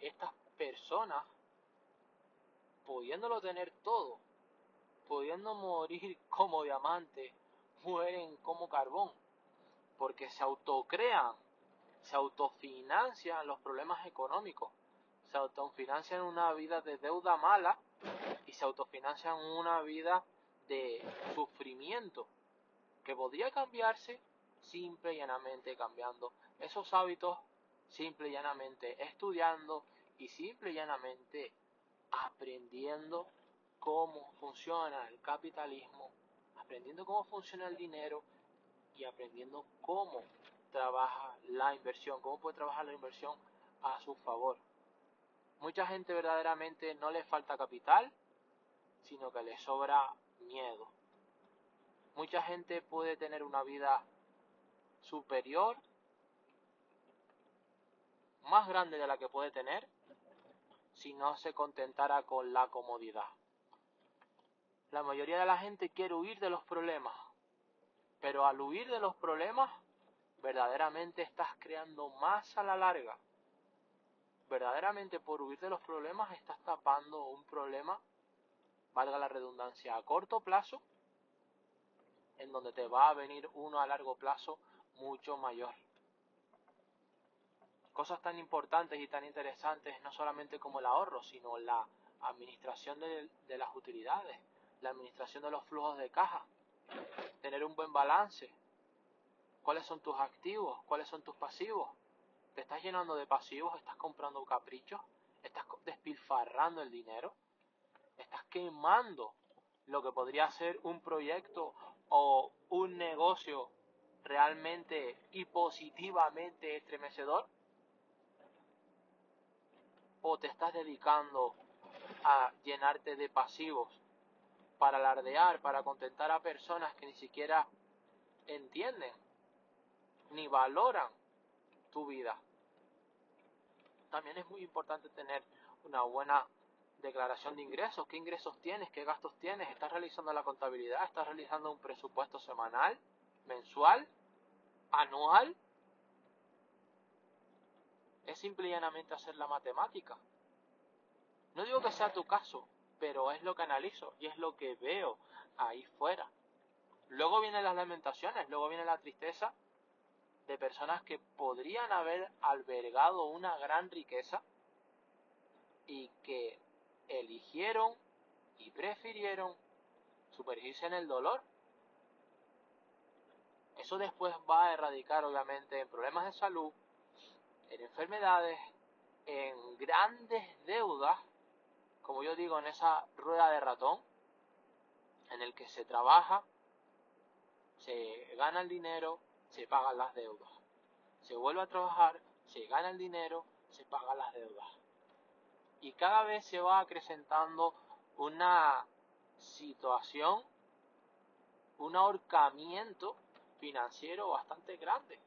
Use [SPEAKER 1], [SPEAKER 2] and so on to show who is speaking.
[SPEAKER 1] estas personas, pudiéndolo tener todo, pudiendo morir como diamante, mueren como carbón, porque se autocrean, se autofinancian los problemas económicos, se autofinancian una vida de deuda mala y se autofinancian una vida de sufrimiento que podría cambiarse simple y llanamente cambiando esos hábitos, simple y llanamente estudiando y simple y llanamente aprendiendo cómo funciona el capitalismo, aprendiendo cómo funciona el dinero y aprendiendo cómo trabaja la inversión, cómo puede trabajar la inversión a su favor. Mucha gente verdaderamente no le falta capital, sino que le sobra miedo. Mucha gente puede tener una vida superior, más grande de la que puede tener, si no se contentara con la comodidad. La mayoría de la gente quiere huir de los problemas, pero al huir de los problemas, verdaderamente estás creando más a la larga. Verdaderamente por huir de los problemas estás tapando un problema, valga la redundancia, a corto plazo, en donde te va a venir uno a largo plazo mucho mayor. Cosas tan importantes y tan interesantes, no solamente como el ahorro, sino la administración de, de las utilidades, la administración de los flujos de caja, tener un buen balance, cuáles son tus activos, cuáles son tus pasivos. ¿Te estás llenando de pasivos? ¿Estás comprando caprichos? ¿Estás despilfarrando el dinero? ¿Estás quemando lo que podría ser un proyecto o un negocio realmente y positivamente estremecedor? ¿O te estás dedicando a llenarte de pasivos para alardear, para contentar a personas que ni siquiera entienden ni valoran tu vida. También es muy importante tener una buena declaración de ingresos. ¿Qué ingresos tienes? ¿Qué gastos tienes? ¿Estás realizando la contabilidad? ¿Estás realizando un presupuesto semanal, mensual, anual? Simple y llanamente hacer la matemática. No digo que sea tu caso, pero es lo que analizo y es lo que veo ahí fuera. Luego vienen las lamentaciones, luego viene la tristeza de personas que podrían haber albergado una gran riqueza y que eligieron y prefirieron sumergirse en el dolor. Eso después va a erradicar obviamente en problemas de salud, en enfermedades, en grandes deudas como yo digo, en esa rueda de ratón en el que se trabaja, se gana el dinero, se pagan las deudas. Se vuelve a trabajar, se gana el dinero, se pagan las deudas. Y cada vez se va acrecentando una situación, un ahorcamiento financiero bastante grande.